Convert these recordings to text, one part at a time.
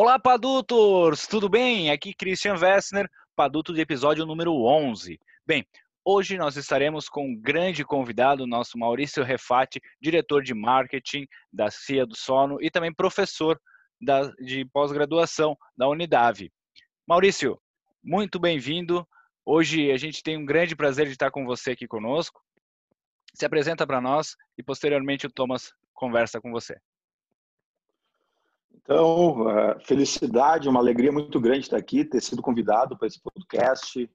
Olá, Padutos! Tudo bem? Aqui Christian Wessner, Paduto de episódio número 11. Bem, hoje nós estaremos com um grande convidado, nosso Maurício Refati, diretor de marketing da CIA do Sono e também professor da, de pós-graduação da Unidade. Maurício, muito bem-vindo. Hoje a gente tem um grande prazer de estar com você aqui conosco. Se apresenta para nós e posteriormente o Thomas conversa com você. Então, felicidade, uma alegria muito grande estar aqui, ter sido convidado para esse podcast.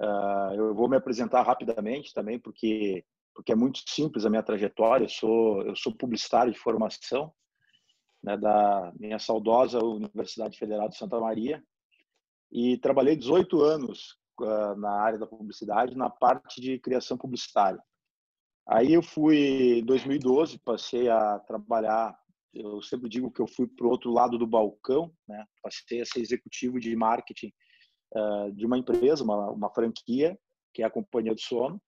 Ah, eu vou me apresentar rapidamente também, porque porque é muito simples a minha trajetória. Eu sou eu sou publicitário de formação, né, da minha saudosa Universidade Federal de Santa Maria, e trabalhei 18 anos uh, na área da publicidade, na parte de criação publicitária. Aí eu fui, em 2012, passei a trabalhar eu sempre digo que eu fui para o outro lado do balcão, né? Passei a ser executivo de marketing uh, de uma empresa, uma, uma franquia, que é a Companhia do Sono,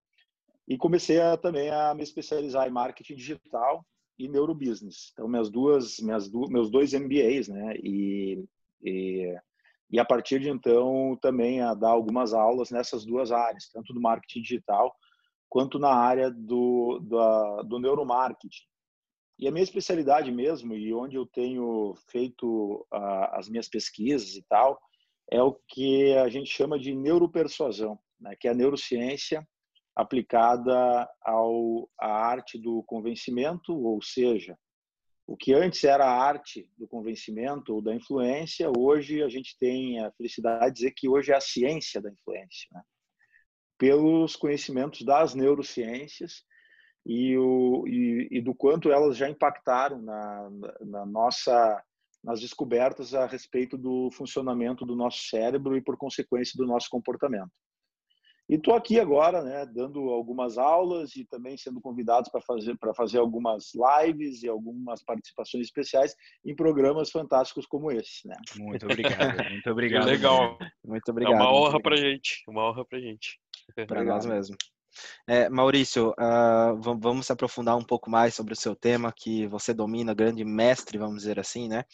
e comecei a, também a me especializar em marketing digital e neurobusiness. Então, minhas duas, minhas du meus dois MBAs, né? E, e, e a partir de então também a dar algumas aulas nessas duas áreas, tanto do marketing digital quanto na área do, do, do neuromarketing. E a minha especialidade mesmo, e onde eu tenho feito uh, as minhas pesquisas e tal, é o que a gente chama de neuropersuasão, né? que é a neurociência aplicada ao, à arte do convencimento, ou seja, o que antes era a arte do convencimento ou da influência, hoje a gente tem a felicidade de dizer que hoje é a ciência da influência. Né? Pelos conhecimentos das neurociências, e, o, e, e do quanto elas já impactaram na, na nossa nas descobertas a respeito do funcionamento do nosso cérebro e por consequência do nosso comportamento. E estou aqui agora, né, dando algumas aulas e também sendo convidado para fazer para fazer algumas lives e algumas participações especiais em programas fantásticos como esse, né? Muito obrigado, muito obrigado. legal, muito obrigado. É uma honra para gente, uma honra para gente. Para nós mesmo. É, Maurício, uh, vamos aprofundar um pouco mais sobre o seu tema, que você domina, grande mestre, vamos dizer assim, né?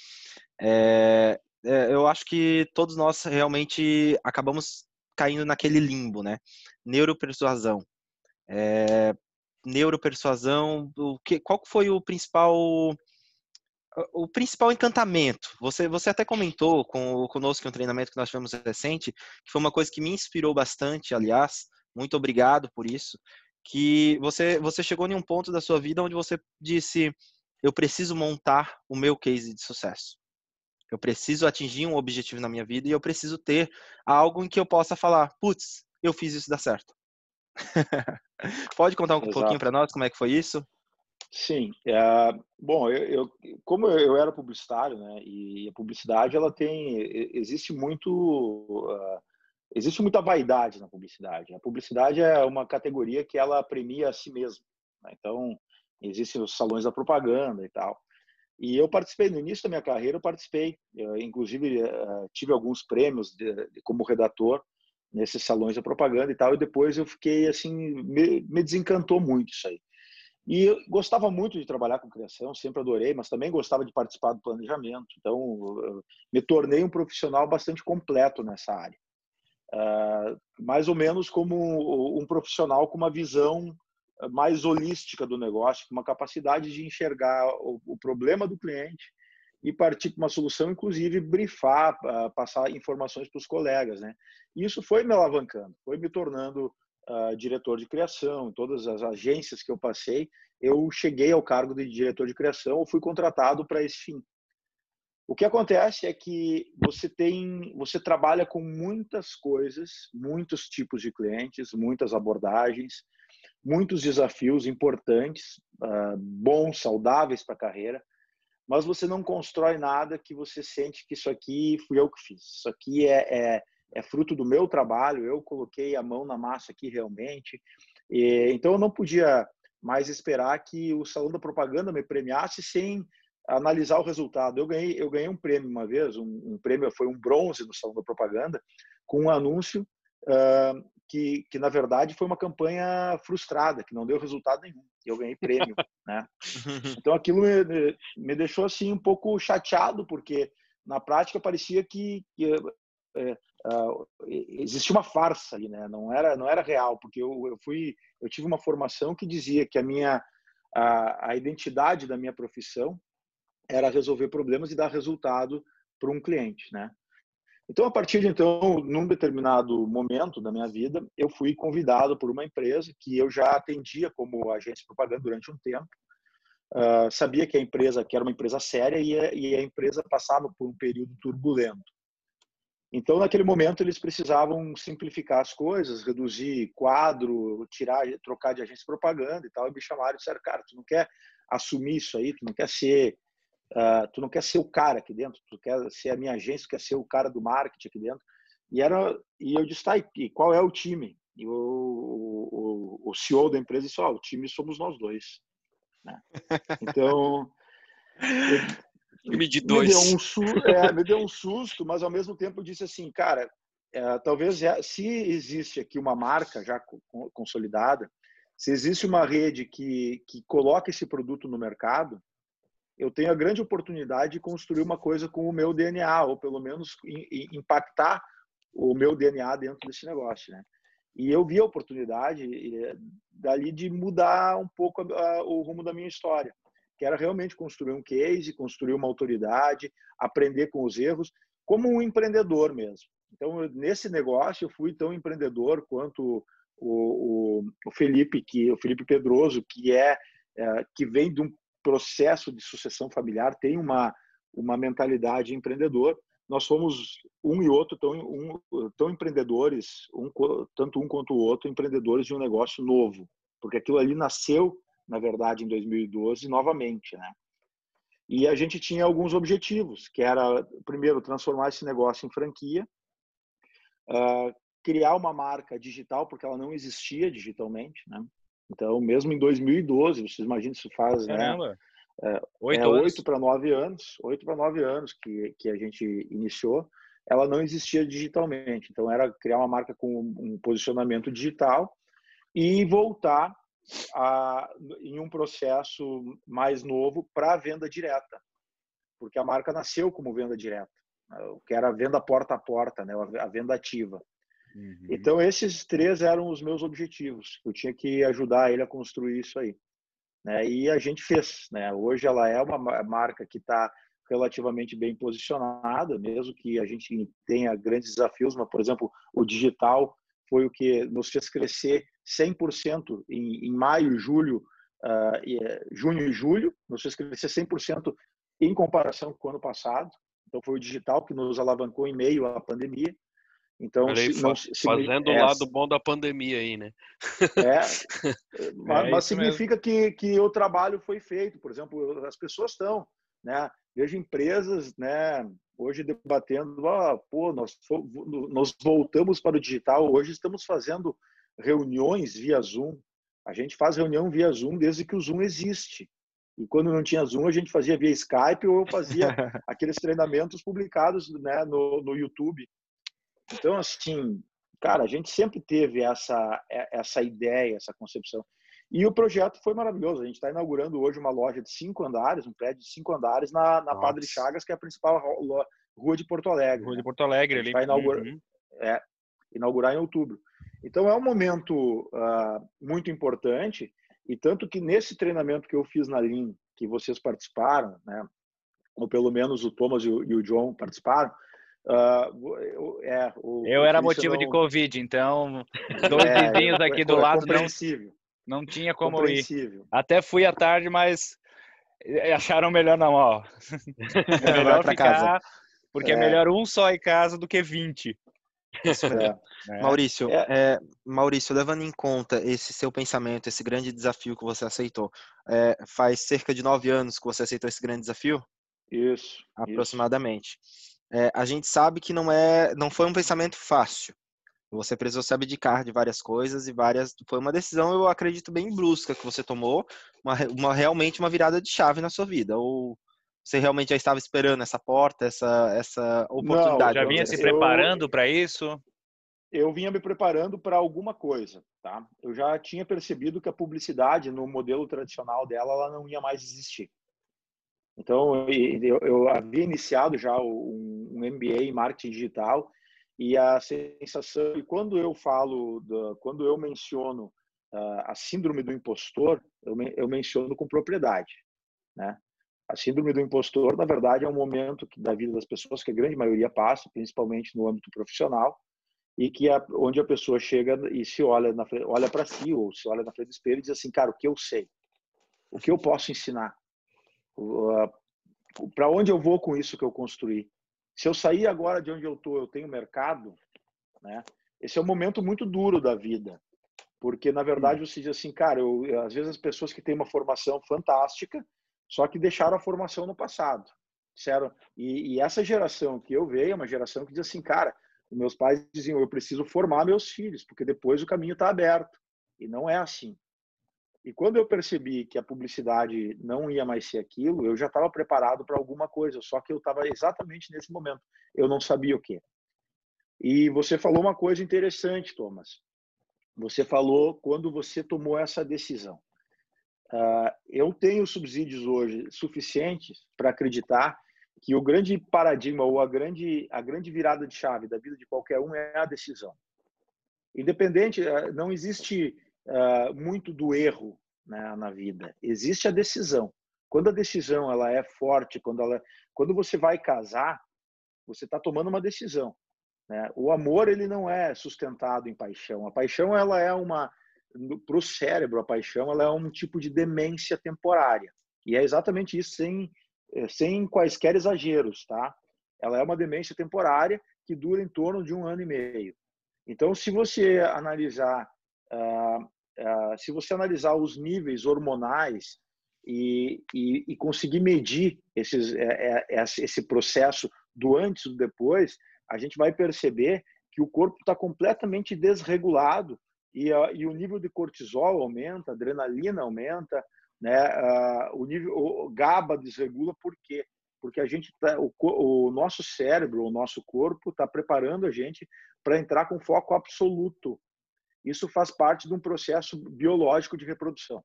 É, é, eu acho que todos nós realmente acabamos caindo naquele limbo, né? Neuropersuasão. É, neuropersuasão, o que, qual foi o principal o principal encantamento, você, você até comentou com, conosco em um treinamento que nós tivemos recente, que foi uma coisa que me inspirou bastante, aliás, muito obrigado por isso, que você, você chegou em um ponto da sua vida onde você disse, eu preciso montar o meu case de sucesso. Eu preciso atingir um objetivo na minha vida e eu preciso ter algo em que eu possa falar, putz, eu fiz isso dar certo. Pode contar um Exato. pouquinho para nós como é que foi isso? Sim, é, bom, eu, eu, como eu era publicitário, né, e a publicidade ela tem, existe muito uh, existe muita vaidade na publicidade. A publicidade é uma categoria que ela premia a si mesma. Né? Então, existem os salões da propaganda e tal. E eu participei no início da minha carreira, eu participei, eu, inclusive uh, tive alguns prêmios de, de, como redator nesses salões da propaganda e tal. E depois eu fiquei assim, me, me desencantou muito isso aí. E eu gostava muito de trabalhar com criação, sempre adorei, mas também gostava de participar do planejamento. Então, me tornei um profissional bastante completo nessa área. Uh, mais ou menos como um profissional com uma visão mais holística do negócio, com uma capacidade de enxergar o, problema do cliente e partir para uma solução, inclusive brifar, uh, passar informações para os colegas, né? E isso foi me alavancando, foi me tornando diretor de criação, todas as agências que eu passei, eu cheguei ao cargo de diretor de criação ou fui contratado para esse fim. O que acontece é que você tem, você trabalha com muitas coisas, muitos tipos de clientes, muitas abordagens, muitos desafios importantes, uh, bons, saudáveis para a carreira, mas você não constrói nada que você sente que isso aqui fui eu que fiz. Isso aqui é, é, é fruto do meu trabalho, eu coloquei a mão na massa aqui realmente. E, então eu não podia mais esperar que o salão da propaganda me premiasse sem analisar o resultado. Eu ganhei, eu ganhei um prêmio uma vez, um, um prêmio foi um bronze no Salão da Propaganda, com um anúncio uh, que, que, na verdade, foi uma campanha frustrada, que não deu resultado nenhum. E eu ganhei prêmio, né? Então, aquilo me, me deixou, assim, um pouco chateado, porque na prática parecia que, que é, uh, existia uma farsa ali, né? Não era não era real, porque eu, eu fui eu tive uma formação que dizia que a minha a, a identidade da minha profissão era resolver problemas e dar resultado para um cliente, né? Então, a partir de então, num determinado momento da minha vida, eu fui convidado por uma empresa que eu já atendia como agente de propaganda durante um tempo. Uh, sabia que a empresa que era uma empresa séria e a, e a empresa passava por um período turbulento. Então, naquele momento, eles precisavam simplificar as coisas, reduzir quadro, tirar, trocar de agência de propaganda e tal. E me chamaram e disseram, cara, tu não quer assumir isso aí, tu não quer ser, uh, tu não quer ser o cara aqui dentro, tu quer ser a minha agência, tu quer ser o cara do marketing aqui dentro. E era, e eu disse, tá, e qual é o time? E o, o, o CEO da empresa disse, ó, oh, o time somos nós dois. Né? Então, Time de dois. Me deu, um su é, me deu um susto, mas ao mesmo tempo disse assim, cara, é, talvez se existe aqui uma marca já consolidada, se existe uma rede que, que coloca esse produto no mercado, eu tenho a grande oportunidade de construir uma coisa com o meu DNA, ou pelo menos impactar o meu DNA dentro desse negócio, né? E eu vi a oportunidade dali de mudar um pouco o rumo da minha história que era realmente construir um case, construir uma autoridade, aprender com os erros, como um empreendedor mesmo. Então, nesse negócio, eu fui tão empreendedor quanto o, o, o Felipe, que o Felipe Pedroso, que é, é, que vem de um processo de sucessão familiar, tem uma uma mentalidade empreendedor. Nós somos um e outro tão, um, tão empreendedores, um, tanto um quanto o outro, empreendedores de um negócio novo, porque aquilo ali nasceu na verdade, em 2012, novamente, né? E a gente tinha alguns objetivos, que era, primeiro, transformar esse negócio em franquia, uh, criar uma marca digital, porque ela não existia digitalmente, né? Então, mesmo em 2012, vocês imaginam isso faz, né? Caramba. né? Oito, é, oito para nove anos, oito para nove anos que, que a gente iniciou, ela não existia digitalmente. Então, era criar uma marca com um posicionamento digital e voltar a, em um processo mais novo para a venda direta, porque a marca nasceu como venda direta, né, que era a venda porta a porta, né, a venda ativa. Uhum. Então esses três eram os meus objetivos. Eu tinha que ajudar ele a construir isso aí, né? E a gente fez, né? Hoje ela é uma marca que está relativamente bem posicionada, mesmo que a gente tenha grandes desafios, mas por exemplo o digital foi o que nos fez crescer 100% em, em maio, julho, uh, e, eh, junho e julho, nos fez crescer 100% em comparação com o ano passado. Então, foi o digital que nos alavancou em meio à pandemia. Então, se, não, fazendo o é, lado bom da pandemia aí, né? É, mas, é mas significa que, que o trabalho foi feito. Por exemplo, as pessoas estão, né? Vejo empresas, né? Hoje debatendo, ah, pô, nós, nós voltamos para o digital. Hoje estamos fazendo reuniões via Zoom. A gente faz reunião via Zoom desde que o Zoom existe. E quando não tinha Zoom, a gente fazia via Skype ou eu fazia aqueles treinamentos publicados né, no, no YouTube. Então, assim, cara, a gente sempre teve essa, essa ideia, essa concepção. E o projeto foi maravilhoso. A gente está inaugurando hoje uma loja de cinco andares, um prédio de cinco andares na, na Padre Chagas, que é a principal rua de Porto Alegre. Rua de Porto Alegre, ali. Vai inaugurar, uhum. é, inaugurar em outubro. Então é um momento uh, muito importante e tanto que nesse treinamento que eu fiz na Lean, que vocês participaram, né, ou pelo menos o Thomas e o, e o John participaram, uh, eu, é, o, eu era motivo não... de Covid, então dois é, vizinhos aqui do lado não, não tinha como ir. Até fui à tarde, mas acharam melhor não, ó. É melhor ficar, casa. porque é. é melhor um só em casa do que 20. É. é. Maurício, é. é. Maurício, levando em conta esse seu pensamento, esse grande desafio que você aceitou, é, faz cerca de nove anos que você aceitou esse grande desafio? Isso. Aproximadamente. Isso. É, a gente sabe que não é, não foi um pensamento fácil. Você precisou se abdicar de várias coisas e várias. Foi uma decisão, eu acredito, bem brusca que você tomou, uma, uma realmente uma virada de chave na sua vida. Ou você realmente já estava esperando essa porta, essa, essa oportunidade? Não, já vinha se preparando para isso? Eu vinha me preparando para alguma coisa, tá? Eu já tinha percebido que a publicidade no modelo tradicional dela ela não ia mais existir. Então, eu, eu havia iniciado já um, um MBA em marketing digital e a sensação e quando eu falo quando eu menciono uh, a síndrome do impostor eu, me, eu menciono com propriedade né? A síndrome do impostor na verdade é um momento que, da vida das pessoas que a grande maioria passa principalmente no âmbito profissional e que a, onde a pessoa chega e se olha na olha para si ou se olha na frente do espelho e diz assim cara o que eu sei? O que eu posso ensinar para onde eu vou com isso que eu construí se eu sair agora de onde eu estou, eu tenho mercado, né? Esse é um momento muito duro da vida, porque na verdade você diz assim, cara, eu, às vezes as pessoas que têm uma formação fantástica, só que deixaram a formação no passado, disseram. E, e essa geração que eu vejo é uma geração que diz assim, cara, meus pais diziam, eu preciso formar meus filhos, porque depois o caminho está aberto. E não é assim. E quando eu percebi que a publicidade não ia mais ser aquilo, eu já estava preparado para alguma coisa, só que eu estava exatamente nesse momento. Eu não sabia o que. E você falou uma coisa interessante, Thomas. Você falou quando você tomou essa decisão. Uh, eu tenho subsídios hoje suficientes para acreditar que o grande paradigma ou a grande, a grande virada de chave da vida de qualquer um é a decisão. Independente, ah, não existe uh, muito do erro né, na vida. Existe a decisão. Quando a decisão ela é forte, quando ela, quando você vai casar, você está tomando uma decisão. Né? O amor ele não é sustentado em paixão. A paixão ela é uma para o cérebro a paixão ela é um tipo de demência temporária e é exatamente isso sem eh, sem quaisquer exageros, tá? Ela é uma demência temporária que dura em torno de um ano e meio. Então, se você analisar se você analisar os níveis hormonais e, e, e conseguir medir esses, é, é, esse processo do antes e do depois, a gente vai perceber que o corpo está completamente desregulado e, e, o nível de cortisol aumenta, adrenalina aumenta, né? O nível o GABA desregula por quê? Porque a gente tá, o, o nosso cérebro, o nosso corpo está preparando a gente para entrar com foco absoluto isso faz parte de um processo biológico de reprodução.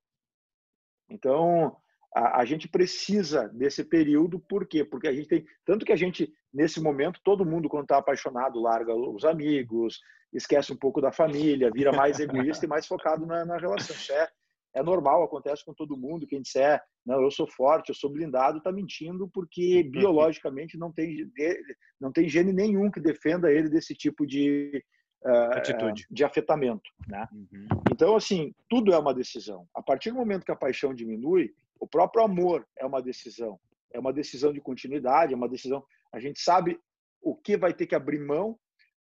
Então, a, a, gente precisa desse período, por quê? Porque a gente tem. Tanto que a gente, nesse momento, todo mundo, quando está apaixonado, larga os amigos, esquece um pouco da família, vira mais egoísta e mais focado na, na relação. Isso é, é normal, acontece com todo mundo. Quem disser, não, eu sou forte, eu sou blindado, está mentindo, porque biologicamente não tem, não tem gene nenhum que defenda ele desse tipo de, Atitude. de afetamento. Né? Uhum. Então, assim, tudo é uma decisão. A partir do momento que a paixão diminui, o próprio amor é uma decisão. É uma decisão de continuidade, é uma decisão. A gente sabe o que vai ter que abrir mão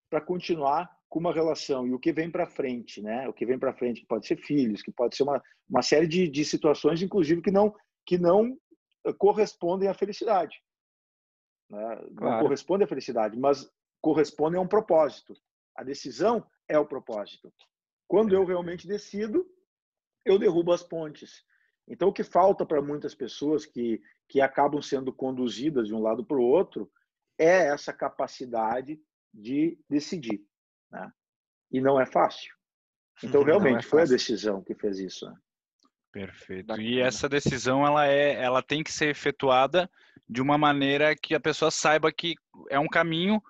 para continuar com uma relação e o que vem para frente, né? O que vem para frente que pode ser filhos, que pode ser uma, uma série de, de situações, inclusive que não que não correspondem à felicidade. Né? Claro. Não correspondem à felicidade, mas correspondem a um propósito. A decisão é o propósito. Quando eu realmente decido, eu derrubo as pontes. Então, o que falta para muitas pessoas que, que acabam sendo conduzidas de um lado para o outro é essa capacidade de decidir. Né? E não é fácil. Então, uhum, realmente, é foi a decisão que fez isso. Né? Perfeito. Bacana. E essa decisão, ela, é, ela tem que ser efetuada de uma maneira que a pessoa saiba que é um caminho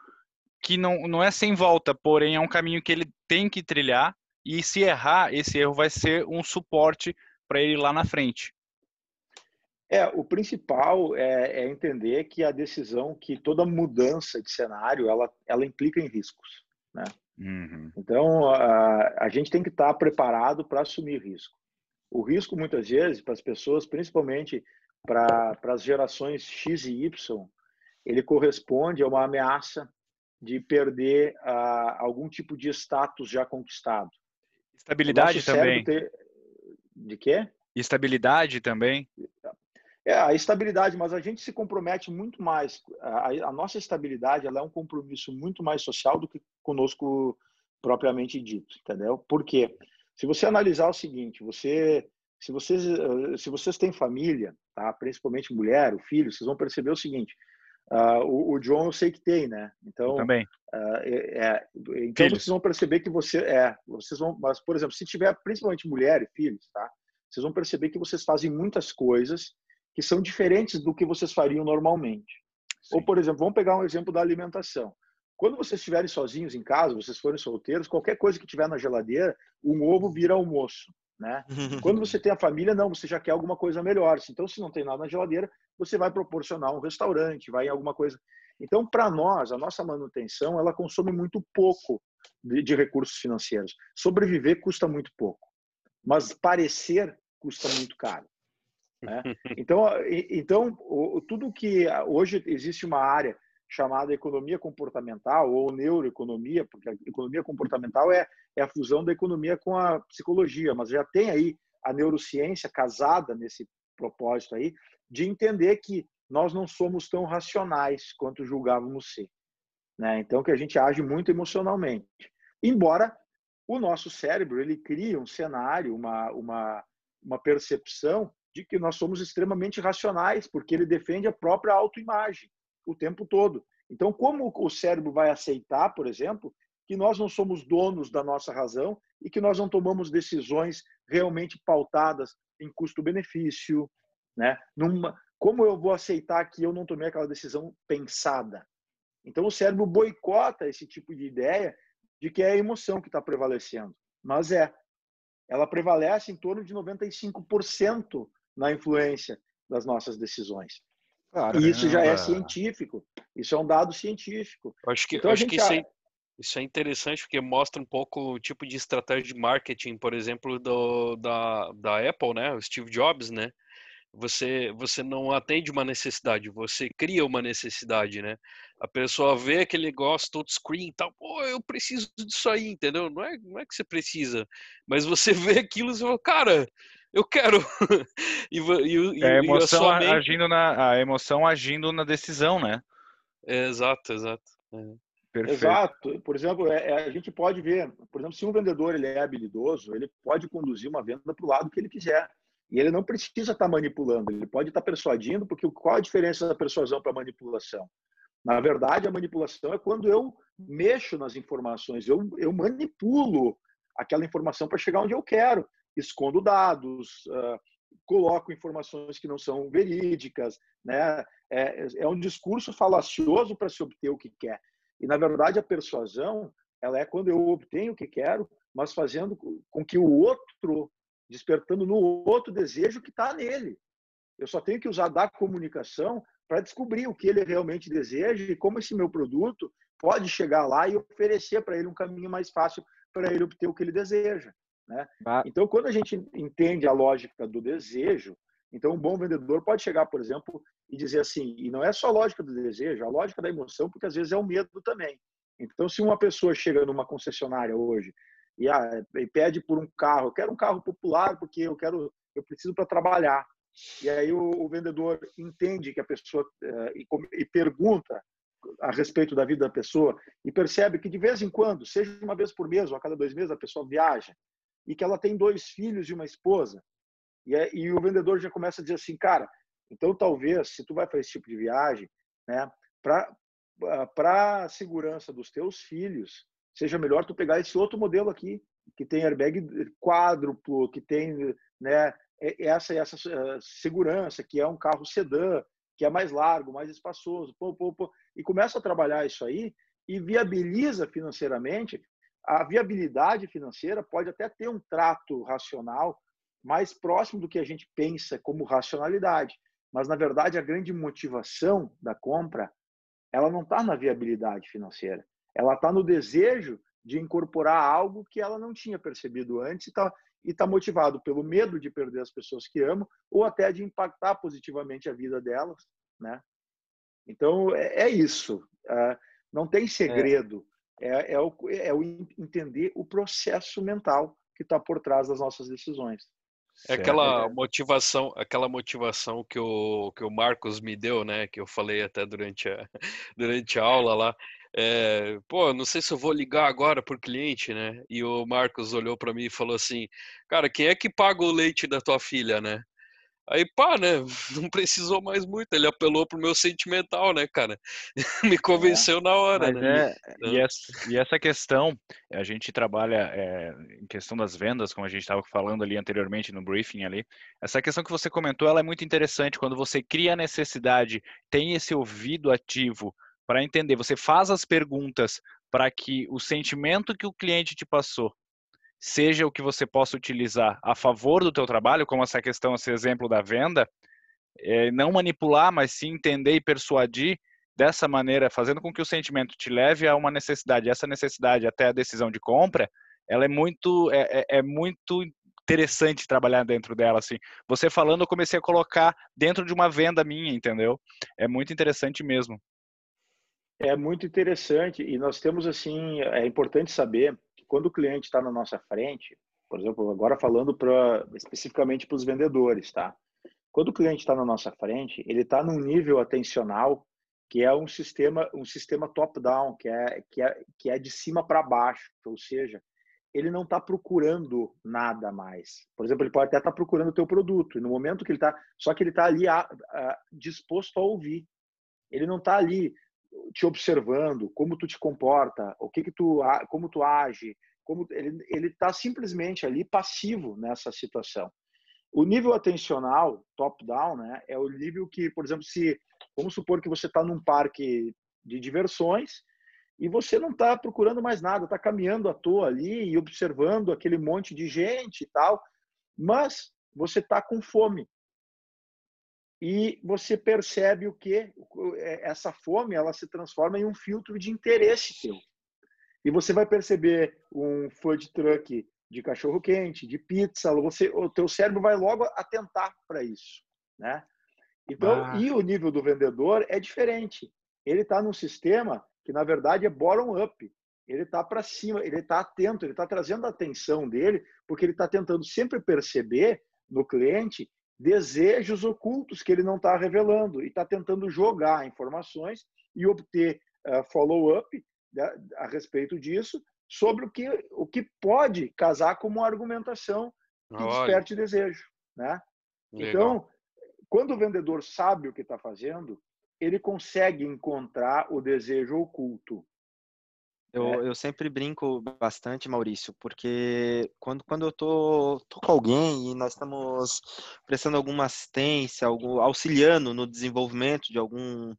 que não, não é sem volta, porém é um caminho que ele tem que trilhar e se errar, esse erro vai ser um suporte para ele lá na frente. É, o principal é, é, entender que a decisão, que toda mudança de cenário, ela, ela implica em riscos, né? Uhum. Então, a, a gente tem que estar preparado para assumir risco. O risco, muitas vezes, para as pessoas, principalmente para as gerações X e Y, ele corresponde a uma ameaça de perder uh, algum tipo de status já conquistado. Estabilidade também. Ter... De quê? Estabilidade também. É, a estabilidade, mas a gente se compromete muito mais. A, a, nossa estabilidade ela é um compromisso muito mais social do que conosco propriamente dito, entendeu? Por quê? Se você analisar o seguinte, você, se vocês, se vocês têm família, tá? principalmente mulher, o filho, vocês vão perceber o seguinte: Uh, o, o, John eu sei que tem, né? Então, eu também. Uh, é, é, então filhos. vocês vão perceber que você é, vocês vão, mas por exemplo, se tiver principalmente mulher e filhos, tá? Vocês vão perceber que vocês fazem muitas coisas que são diferentes do que vocês fariam normalmente. Sim. Ou, por exemplo, vamos pegar um exemplo da alimentação. Quando vocês estiverem sozinhos em casa, vocês forem solteiros, qualquer coisa que tiver na geladeira, um ovo vira almoço. Né? Quando você tem a família, não, você já quer alguma coisa melhor. Então, se não tem nada na geladeira, você vai proporcionar um restaurante, vai em alguma coisa. Então, para nós, a nossa manutenção, ela consome muito pouco de, de, recursos financeiros. Sobreviver custa muito pouco, mas parecer custa muito caro. Né? Então, então o, tudo que hoje existe uma área chamada economia comportamental ou neuroeconomia, porque a economia comportamental é, é a fusão da economia com a psicologia, mas já tem aí a neurociência casada nesse propósito aí de entender que nós não somos tão racionais quanto julgávamos ser. Né? Então, que a gente age muito emocionalmente. Embora o nosso cérebro ele crie um cenário, uma, uma, uma percepção de que nós somos extremamente racionais, porque ele defende a própria autoimagem o tempo todo. Então, como o cérebro vai aceitar, por exemplo, que nós não somos donos da nossa razão e que nós não tomamos decisões realmente pautadas em custo-benefício, né? Numa, como eu vou aceitar que eu não tomei aquela decisão pensada? Então, o cérebro boicota esse tipo de ideia de que é a emoção que está prevalecendo. Mas é. Ela prevalece em torno de 95% na influência das nossas decisões. Claro, e isso já é científico. Isso é um dado científico. Eu acho que, então, acho que isso, é, isso é interessante porque mostra um pouco o tipo de estratégia de marketing, por exemplo, do, da, da Apple, né? O Steve Jobs, né? Você, você não atende uma necessidade, você cria uma necessidade, né? A pessoa vê aquele negócio todo screen e tal, pô, eu preciso disso aí, entendeu? Não é, não é que você precisa, mas você vê aquilo e você fala, cara, eu quero. e, e, é a emoção a mente... agindo na a emoção agindo na decisão, né? É, exato, exato. É. Perfeito. Exato. Por exemplo, é, é, a gente pode ver, por exemplo, se um vendedor ele é habilidoso, ele pode conduzir uma venda para o lado que ele quiser. E ele não precisa estar tá manipulando, ele pode estar tá persuadindo, porque qual a diferença da persuasão para manipulação? Na verdade, a manipulação é quando eu mexo nas informações, eu, eu manipulo aquela informação para chegar onde eu quero escondo dados, uh, coloco informações que não são verídicas, né? É, é um discurso falacioso para se obter o que quer. E na verdade a persuasão, ela é quando eu obtenho o que quero, mas fazendo com que o outro, despertando no outro desejo que está nele. Eu só tenho que usar da comunicação para descobrir o que ele realmente deseja e como esse meu produto pode chegar lá e oferecer para ele um caminho mais fácil para ele obter o que ele deseja. Né? Ah. Então, quando a gente entende a lógica do desejo, então um bom vendedor pode chegar, por exemplo, e dizer assim, e não é só a lógica do desejo, a lógica da emoção, porque às vezes é o medo também. Então, se uma pessoa chega numa concessionária hoje e, ah, e pede por um carro, eu quero um carro popular porque eu quero, eu preciso para trabalhar. E aí o, o, vendedor entende que a pessoa uh, e, e pergunta a respeito da vida da pessoa e percebe que de vez em quando, seja uma vez por mês ou a cada dois meses, a pessoa viaja e que ela tem dois filhos e uma esposa. E, é, e o vendedor já começa a dizer assim, cara, então talvez, se tu vai fazer esse tipo de viagem, né, para para a segurança dos teus filhos, seja melhor tu pegar esse outro modelo aqui, que tem airbag quádruplo, que tem né, essa essa eh, segurança, que é um carro sedã, que é mais largo, mais espaçoso, pô, pô, pô, e começa a trabalhar isso aí e viabiliza financeiramente a viabilidade financeira pode até ter um trato racional mais próximo do que a gente pensa como racionalidade, mas na verdade a grande motivação da compra ela não está na viabilidade financeira, ela está no desejo de incorporar algo que ela não tinha percebido antes e está e tá motivado pelo medo de perder as pessoas que amam ou até de impactar positivamente a vida delas, né? Então é, é isso. Uh, não tem é. segredo é, é, o, é o entender o processo mental que está por trás das nossas decisões. É aquela motivação, aquela motivação que o, que o Marcos me deu, né? Que eu falei até durante a, durante a aula lá. É, pô, não sei se eu vou ligar agora por cliente, né? E o Marcos olhou para mim e falou assim: Cara, quem é que paga o leite da tua filha, né? Aí, pá, né? Não precisou mais muito. Ele apelou pro meu sentimental, né, cara? Me convenceu é, na hora, né? É, então... e, essa, e, essa, questão, a gente trabalha é, em questão das vendas, como a gente estava falando ali anteriormente no briefing ali. Essa questão que você comentou, ela é muito interessante. Quando você cria a necessidade, tem esse ouvido ativo para entender, você faz as perguntas para que o sentimento que o cliente te passou seja o que você possa utilizar a favor do teu trabalho, como essa questão, esse exemplo da venda, é, não manipular, mas sim entender e persuadir dessa maneira, fazendo com que o sentimento te leve a uma necessidade. Essa necessidade até a decisão de compra, ela é muito, é, é, é muito interessante trabalhar dentro dela, assim. Você falando, eu comecei a colocar dentro de uma venda minha, entendeu? É muito interessante mesmo. É muito interessante e nós temos assim, é importante saber quando o cliente está na nossa frente, por exemplo, agora falando pra, especificamente para os vendedores, tá? Quando o cliente está na nossa frente, ele está num nível atencional que é um sistema, um sistema top-down, que é, que, é, que é de cima para baixo, ou seja, ele não está procurando nada mais. Por exemplo, ele pode até estar tá procurando o teu produto, e no momento que ele está, só que ele está ali a, a, disposto a ouvir. Ele não está ali te observando, como tu te comporta, o que que tu, como tu age, como ele ele está simplesmente ali passivo nessa situação. O nível atencional, top down, né, é o nível que, por exemplo, se vamos supor que você está num parque de diversões e você não está procurando mais nada, está caminhando à toa ali e observando aquele monte de gente e tal, mas você está com fome e você percebe o que é, essa fome ela se transforma em um filtro de interesse teu. E você vai perceber um food truck de cachorro quente, de pizza, você, o teu cérebro vai logo atentar para isso, né? Então, ah. e o nível do vendedor é diferente. Ele está num sistema que na verdade é bottom up. Ele está para cima, ele está atento, ele está trazendo a atenção dele, porque ele está tentando sempre perceber no cliente desejos ocultos que ele não está revelando e está tentando jogar informações e obter uh, follow-up né, a respeito disso sobre o que, o que pode casar com uma argumentação que Olha. desperte desejo. Né? Então, quando o vendedor sabe o que está fazendo, ele consegue encontrar o desejo oculto. Eu, é. eu sempre brinco bastante, Maurício, porque quando, quando eu tô, tô com alguém e nós estamos prestando alguma assistência, algum, auxiliando no desenvolvimento de algum,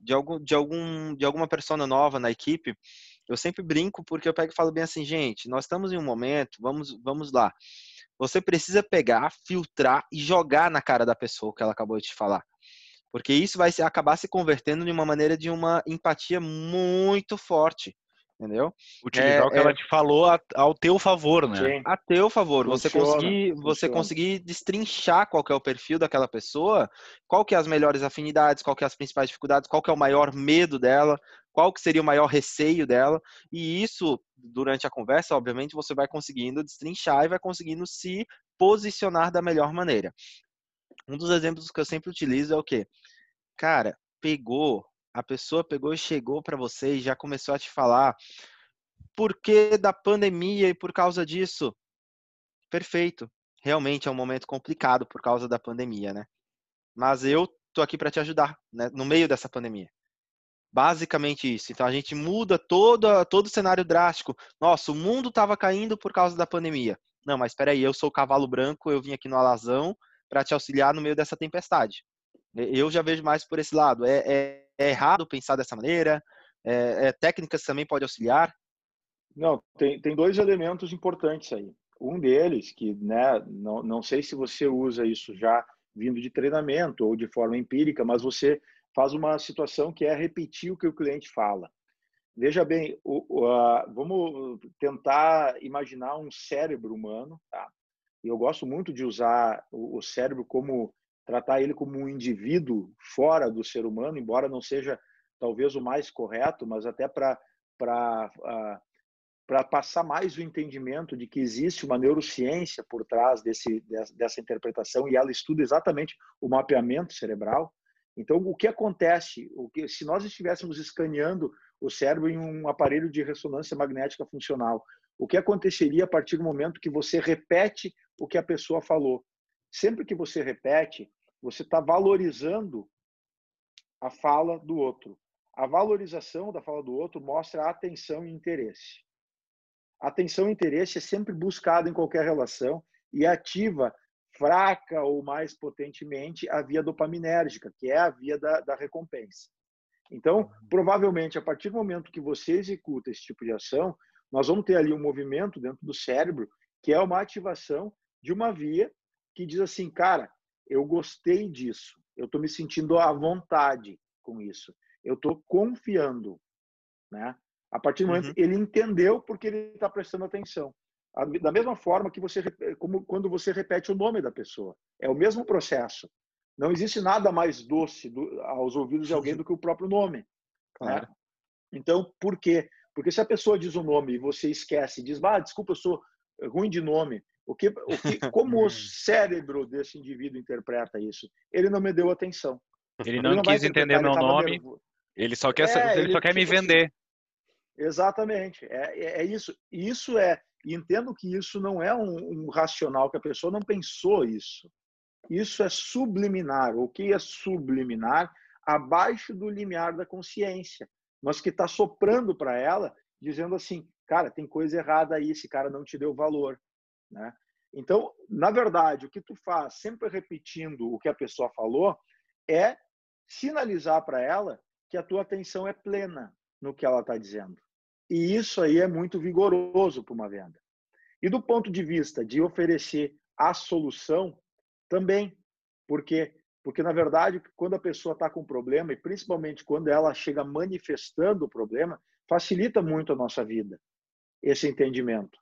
de algum, de algum, de alguma persona nova na equipe, eu sempre brinco porque eu pego e falo bem assim, gente, nós estamos em um momento, vamos, vamos lá. Você precisa pegar, filtrar e jogar na cara da pessoa que ela acabou de te falar. Porque isso vai acabar se convertendo de uma maneira de uma empatia muito forte entendeu? Utilizar é, o que é... ela te falou a, ao teu favor, né? Sim. A teu favor. Funciona, você conseguir, você conseguir destrinchar qual é o perfil daquela pessoa, qual que é as melhores afinidades, qual que é as principais dificuldades, qual que é o maior medo dela, qual que seria o maior receio dela. E isso, durante a conversa, obviamente, você vai conseguindo destrinchar e vai conseguindo se posicionar da melhor maneira. Um dos exemplos que eu sempre utilizo é o quê? Cara, pegou a pessoa pegou e chegou para você e já começou a te falar por que da pandemia e por causa disso. Perfeito. Realmente é um momento complicado por causa da pandemia, né? Mas eu tô aqui para te ajudar, né? No meio dessa pandemia. Basicamente isso. Então a gente muda todo, todo o cenário drástico. Nossa, o mundo estava caindo por causa da pandemia. Não, mas espera aí, eu sou o cavalo branco, eu vim aqui no alazão para te auxiliar no meio dessa tempestade. Eu já vejo mais por esse lado. É, é, é errado pensar dessa maneira? É, é, técnicas também pode auxiliar? Não, tem, tem dois elementos importantes aí. Um deles, que né, não, não sei se você usa isso já vindo de treinamento ou de forma empírica, mas você faz uma situação que é repetir o que o cliente fala. Veja bem, o, o, a, vamos tentar imaginar um cérebro humano, tá? Eu gosto muito de usar o, o cérebro como tratar ele como um indivíduo fora do ser humano, embora não seja talvez o mais correto, mas até para para para passar mais o entendimento de que existe uma neurociência por trás desse, dessa interpretação e ela estuda exatamente o mapeamento cerebral. Então, o que acontece? O que, se nós estivéssemos escaneando o cérebro em um aparelho de ressonância magnética funcional, o que aconteceria a partir do momento que você repete o que a pessoa falou? Sempre que você repete, você está valorizando a fala do outro. A valorização da fala do outro mostra atenção e interesse. Atenção e interesse é sempre buscado em qualquer relação e ativa fraca ou mais potentemente a via dopaminérgica, que é a via da, da recompensa. Então, provavelmente, a partir do momento que você executa esse tipo de ação, nós vamos ter ali um movimento dentro do cérebro que é uma ativação de uma via que diz assim, cara, eu gostei disso, eu estou me sentindo à vontade com isso, eu estou confiando, né? A partir do momento uhum. ele entendeu porque ele está prestando atenção. Da mesma forma que você, como quando você repete o nome da pessoa, é o mesmo processo. Não existe nada mais doce do, aos ouvidos de alguém do que o próprio nome. Né? Claro. Né? Então, por quê? Porque se a pessoa diz o nome e você esquece, diz, ah, desculpa, eu sou ruim de nome. O que, o que, como o cérebro desse indivíduo interpreta isso? Ele não me deu atenção. Ele não, ele não quis entender meu nome. Ele só quer, é, ele, ele só quer me tipo assim, vender. Exatamente. É, é, é, isso. Isso é. Entendo que isso não é um, um racional, que a pessoa não pensou isso. Isso é subliminar. O que é subliminar? Abaixo do limiar da consciência. Mas que está soprando para ela, dizendo assim: cara, tem coisa errada aí, esse cara não te deu valor. Né? Então, na verdade, o que tu faz, sempre repetindo o que a pessoa falou, é sinalizar para ela que a tua atenção é plena no que ela está dizendo. E isso aí é muito vigoroso para uma venda. E do ponto de vista de oferecer a solução, também. Porque, porque na verdade, quando a pessoa está com problema, e principalmente quando ela chega manifestando o problema, facilita muito a nossa vida, esse entendimento.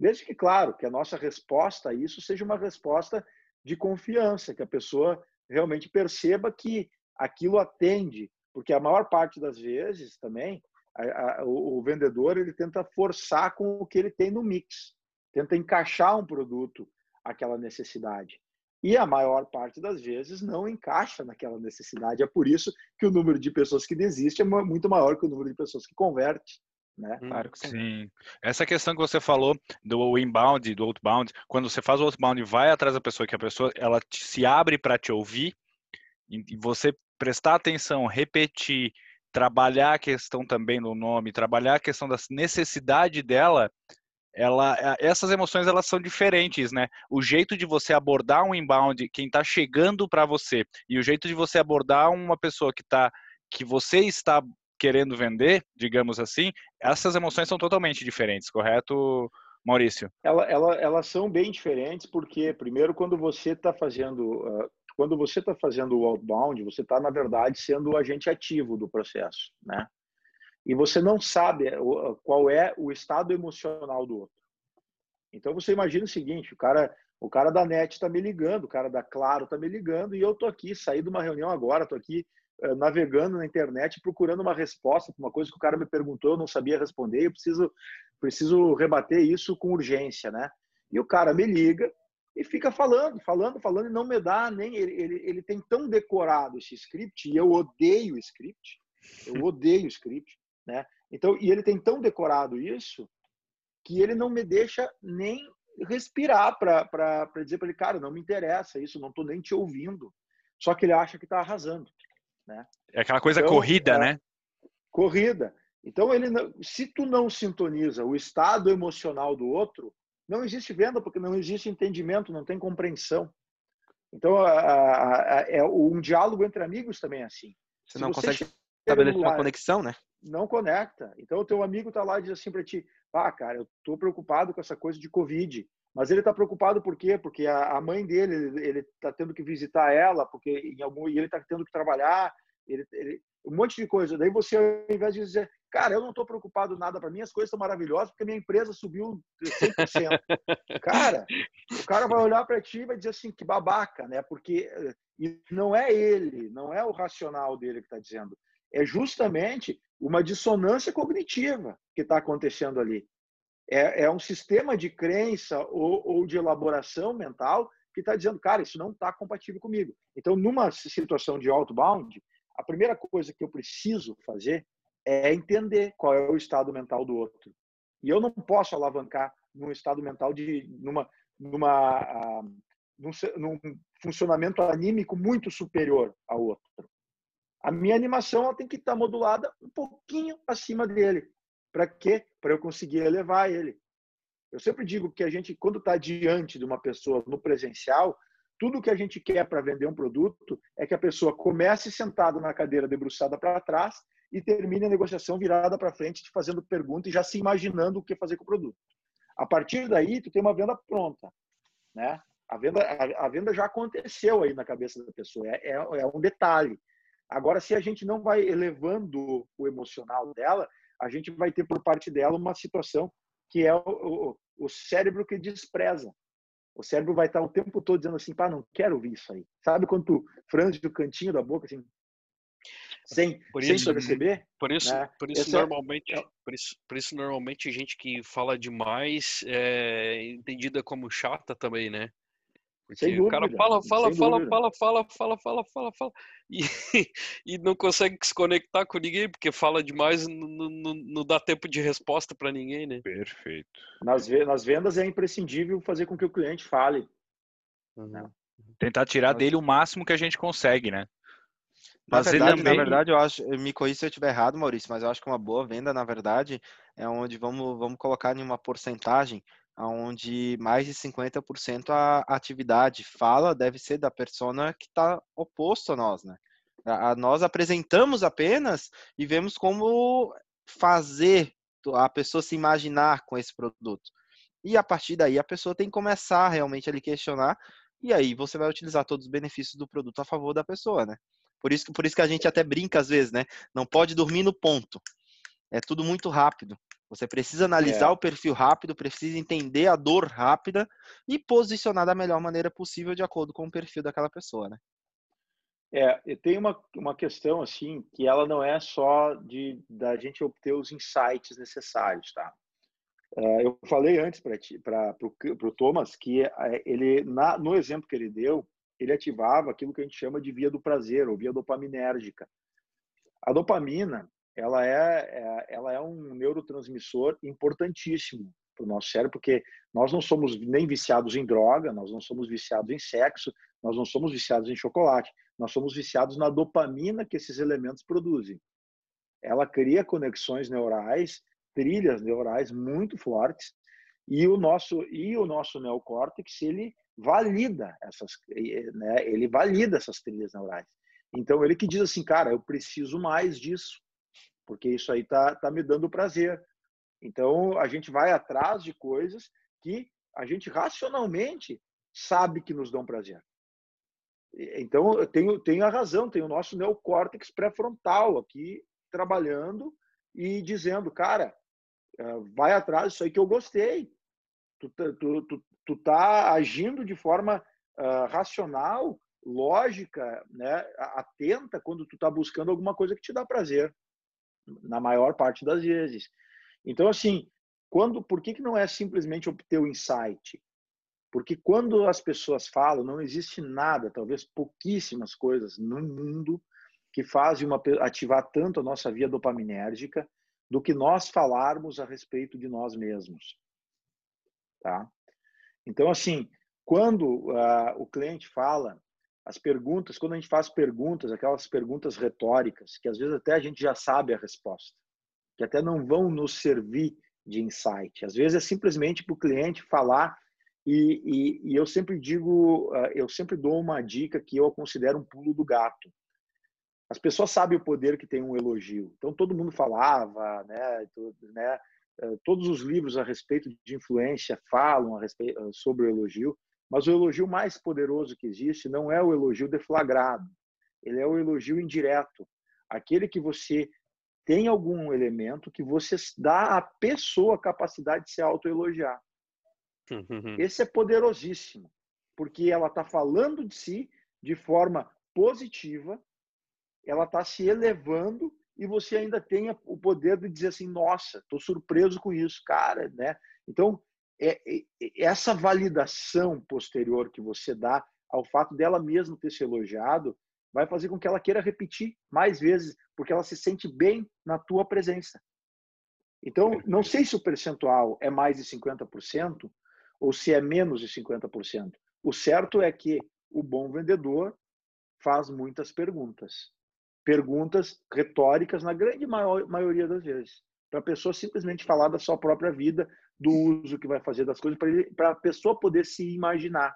Desde que, claro, que a nossa resposta a isso seja uma resposta de confiança, que a pessoa realmente perceba que aquilo atende, porque a maior parte das vezes também a, a, o, o vendedor ele tenta forçar com o que ele tem no mix, tenta encaixar um produto àquela necessidade e a maior parte das vezes não encaixa naquela necessidade. É por isso que o número de pessoas que desiste é muito maior que o número de pessoas que converte. Né? Hum, claro que sim. sim. Essa questão que você falou do inbound, do outbound, quando você faz o outbound e vai atrás da pessoa, que a pessoa ela te, se abre para te ouvir, e você prestar atenção, repetir, trabalhar a questão também do nome, trabalhar a questão da necessidade dela, ela, essas emoções elas são diferentes, né? O jeito de você abordar um inbound, quem está chegando para você, e o jeito de você abordar uma pessoa que tá, que você está querendo vender, digamos assim, essas emoções são totalmente diferentes, correto, Maurício? Ela, ela, elas são bem diferentes porque, primeiro, quando você está fazendo, uh, quando você está fazendo o outbound, você está na verdade sendo o agente ativo do processo, né? e você não sabe eh, qual é o estado emocional do outro. Então você imagina o seguinte, o cara, o cara da net está me ligando, o cara da Claro está me ligando e eu tô aqui, saí de uma reunião agora, tô aqui navegando na internet procurando uma resposta para uma coisa que o cara me perguntou, eu não sabia responder, eu preciso preciso rebater isso com urgência, né? E o cara me liga e fica falando, falando, falando e não me dá nem ele, ele, ele tem tão decorado esse script e eu odeio script. Eu odeio script né? Então, e ele tem tão decorado isso que ele não me deixa nem respirar para dizer para ele, cara, não me interessa isso, não estou nem te ouvindo. Só que ele acha que está arrasando. Né? É aquela coisa então, corrida, é, né? Corrida. Então, ele se tu não sintoniza o estado emocional do outro, não existe venda, porque não existe entendimento, não tem compreensão. Então, a, a, a, é, um diálogo entre amigos também é assim. Você se não você consegue estabelecer uma conexão, né? não conecta. Então, o teu amigo tá lá e diz assim para ti: ah, cara, eu tô preocupado com essa coisa de Covid. Mas ele tá preocupado por quê? Porque a, a mãe dele, ele, ele tá tendo que visitar ela, porque em algum, e ele tá tendo que trabalhar, ele, ele, um monte de coisa. Daí você, ao invés de dizer, cara, eu não tô preocupado nada para mim, as coisas estão maravilhosas, porque minha empresa subiu 100%. cara, o cara vai olhar para ti e vai dizer assim, que babaca, né? Porque e não é ele, não é o racional dele que está dizendo é justamente uma dissonância cognitiva que está acontecendo ali. É, é, um sistema de crença ou, ou de elaboração mental que está dizendo, cara, isso não está compatível comigo. Então, numa situação de outbound, a primeira coisa que eu preciso fazer é entender qual é o estado mental do outro. E eu não posso alavancar num estado mental de numa numa uh, num, num funcionamento anímico muito superior ao outro. A minha animação ela tem que estar modulada um pouquinho acima dele. Para quê? Para eu conseguir elevar ele. Eu sempre digo que a gente, quando está diante de uma pessoa no presencial, tudo que a gente quer para vender um produto é que a pessoa comece sentada na cadeira debruçada para trás e termine a negociação virada para frente, te fazendo pergunta e já se imaginando o que fazer com o produto. A partir daí, tu tem uma venda pronta, né? A venda, a, a venda já aconteceu aí na cabeça da pessoa, é, é, é um detalhe. Agora, se a gente não vai elevando o emocional dela, a gente vai ter por parte dela uma situação que é o, o, o cérebro que despreza. O cérebro vai estar o tempo todo dizendo assim, pá, não quero ouvir isso aí. Sabe quando tu franze o cantinho da boca, assim, sem, por sem isso, perceber? Por isso, né? por isso normalmente, é... por isso, por isso normalmente gente que fala demais é entendida como chata também, né? Porque dúvida, o cara fala, fala, fala, fala, fala, fala, fala, fala, fala, e, e não consegue se conectar com ninguém, porque fala demais, não, não, não dá tempo de resposta para ninguém, né? Perfeito. Nas, nas vendas é imprescindível fazer com que o cliente fale. Uhum. Tentar tirar dele o máximo que a gente consegue, né? Na verdade, também... na verdade, eu acho, me corrija se eu estiver errado, Maurício, mas eu acho que uma boa venda, na verdade, é onde vamos, vamos colocar em uma porcentagem onde mais de 50% a atividade fala deve ser da persona que está oposto a nós, né? A, a, nós apresentamos apenas e vemos como fazer a pessoa se imaginar com esse produto. E a partir daí a pessoa tem que começar realmente a lhe questionar e aí você vai utilizar todos os benefícios do produto a favor da pessoa, né? Por isso, por isso que a gente até brinca às vezes, né? Não pode dormir no ponto. É tudo muito rápido. Você precisa analisar é. o perfil rápido, precisa entender a dor rápida e posicionar da melhor maneira possível de acordo com o perfil daquela pessoa, né? É, tem uma, uma questão assim que ela não é só de da gente obter os insights necessários, tá? É, eu falei antes para o Thomas que é, ele na, no exemplo que ele deu ele ativava aquilo que a gente chama de via do prazer ou via dopaminérgica. A dopamina ela é, é, ela é um neurotransmissor importantíssimo para o nosso cérebro, porque nós não somos nem viciados em droga, nós não somos viciados em sexo, nós não somos viciados em chocolate, nós somos viciados na dopamina que esses elementos produzem. Ela cria conexões neurais, trilhas neurais muito fortes, e o nosso e o nosso neocórtex ele valida essas, né, ele valida essas trilhas neurais. Então ele que diz assim, cara, eu preciso mais disso porque isso aí tá, tá me dando prazer. Então, a gente vai atrás de coisas que a gente racionalmente sabe que nos dão prazer. Então, eu tenho, tenho a razão, tenho o nosso neocórtex pré-frontal aqui trabalhando e dizendo, cara, eh, vai atrás disso aí que eu gostei. Tu, tu, tu, tu tá agindo de forma uh, racional, lógica, né, atenta quando tu tá buscando alguma coisa que te dá prazer na maior parte das vezes. Então, assim, quando, por que, que não é simplesmente obter o insight? Porque quando as pessoas falam, não existe nada, talvez pouquíssimas coisas no mundo que fazem uma, ativar tanto a nossa via dopaminérgica do que nós falarmos a respeito de nós mesmos. Tá? Então, assim, quando uh, o cliente fala, as perguntas, quando a gente faz perguntas, aquelas perguntas retóricas, que às vezes até a gente já sabe a resposta, que até não vão nos servir de insight. Às vezes é simplesmente para o cliente falar e, e, e, eu sempre digo, ah, eu sempre dou uma dica que eu considero um pulo do gato. As pessoas sabem o poder que tem um elogio. Então todo mundo falava, né, né eh, todos os livros a respeito de influência falam respeito sobre o elogio. Mas o elogio mais poderoso que existe não é o elogio deflagrado, ele é o elogio indireto, aquele que você tem algum elemento que você dá à pessoa a capacidade de se autoelogiar. Esse é poderosíssimo, porque ela está falando de si de forma positiva, ela está se elevando e você ainda tem o poder de dizer assim, nossa, estou surpreso com isso, cara, né? Então, é, é, essa validação posterior que você dá ao fato dela mesma ter se elogiado vai fazer com que ela queira repetir mais vezes, porque ela se sente bem na tua presença. Então, não sei se o percentual é mais de 50% ou se é menos de 50%, O certo é que o bom vendedor faz muitas perguntas. Perguntas retóricas, na grande maior, maioria das vezes. Para a pessoa simplesmente falar da sua própria vida, do uso que vai fazer das coisas, para a pessoa poder se imaginar.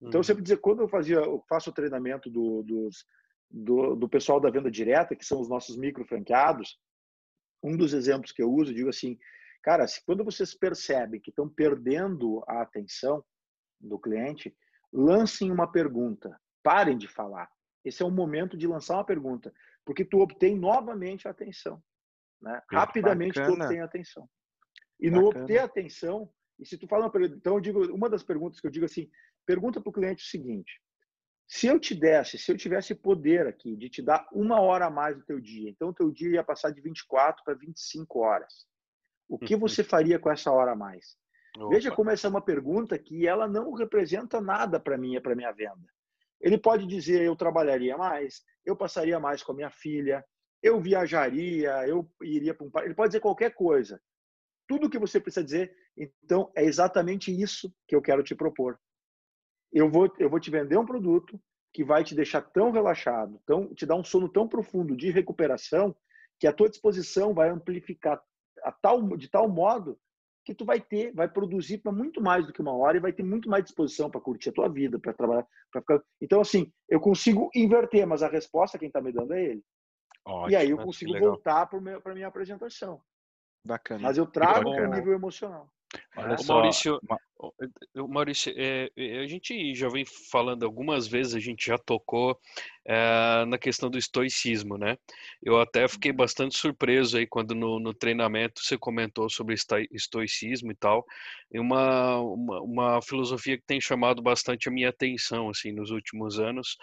Então, eu uhum. sempre dizer, quando eu fazia, eu faço o treinamento do, dos, do, do pessoal da venda direta, que são os nossos micro franqueados, um dos exemplos que eu uso, eu digo assim, cara, se, quando vocês percebem que estão perdendo a atenção do cliente, lancem uma pergunta, parem de falar. Esse é o momento de lançar uma pergunta, porque tu obtém novamente a atenção. Né? Rapidamente Bacana. tu obtém a atenção. E Bacana. no obter atenção, e se tu fala uma então eu digo, uma das perguntas que eu digo assim, pergunta para o cliente o seguinte: se eu te desse, se eu tivesse poder aqui de te dar uma hora a mais do teu dia, então o teu dia ia passar de 24 para 25 horas. O que você faria com essa hora a mais? Opa. Veja como essa é uma pergunta que ela não representa nada para mim, para minha venda. Ele pode dizer eu trabalharia mais, eu passaria mais com a minha filha, eu viajaria, eu iria para um Ele pode dizer qualquer coisa. Tudo o que você precisa dizer, então é exatamente isso que eu quero te propor eu vou, eu vou te vender um produto que vai te deixar tão relaxado, tão, te dar um sono tão profundo de recuperação, que a tua disposição vai amplificar a tal, de tal modo que tu vai ter, vai produzir para muito mais do que uma hora e vai ter muito mais disposição para curtir a tua vida, para trabalhar, para ficar. Então assim, eu consigo inverter, mas a resposta quem está me dando é ele. Ótimo, e aí eu consigo voltar para minha apresentação. Bacana. Mas eu trago o nível emocional. Olha só, Maurício, Maurício é, a gente já vem falando algumas vezes, a gente já tocou é, na questão do estoicismo, né? Eu até fiquei uhum. bastante surpreso aí quando no, no treinamento você comentou sobre estoicismo e tal. É uma, uma, uma filosofia que tem chamado bastante a minha atenção, assim, nos últimos anos.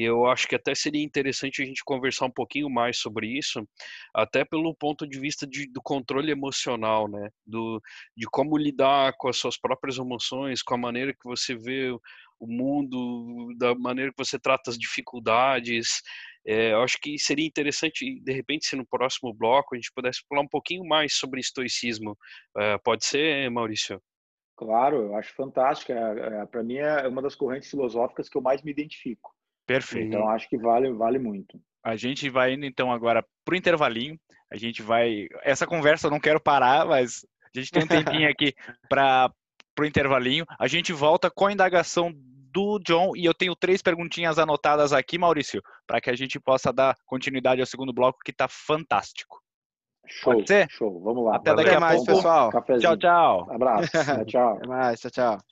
Eu acho que até seria interessante a gente conversar um pouquinho mais sobre isso, até pelo ponto de vista de, do controle emocional, né? Do, de como lidar com as suas próprias emoções, com a maneira que você vê o mundo, da maneira que você trata as dificuldades. É, eu acho que seria interessante, de repente, se no próximo bloco a gente pudesse falar um pouquinho mais sobre estoicismo. É, pode ser, Maurício? Claro, eu acho fantástico. É, é, Para mim é uma das correntes filosóficas que eu mais me identifico. Perfeito. Então acho que vale, vale muito. A gente vai indo então agora para o intervalinho. A gente vai. Essa conversa eu não quero parar, mas a gente tem um tempinho aqui para o intervalinho. A gente volta com a indagação do John e eu tenho três perguntinhas anotadas aqui, Maurício, para que a gente possa dar continuidade ao segundo bloco que está fantástico. Show, Pode ser? Show, vamos lá. Até daqui a mais, pouco. pessoal. Cafézinho. Tchau, tchau. Abraço. tchau. Até mais, tchau, tchau.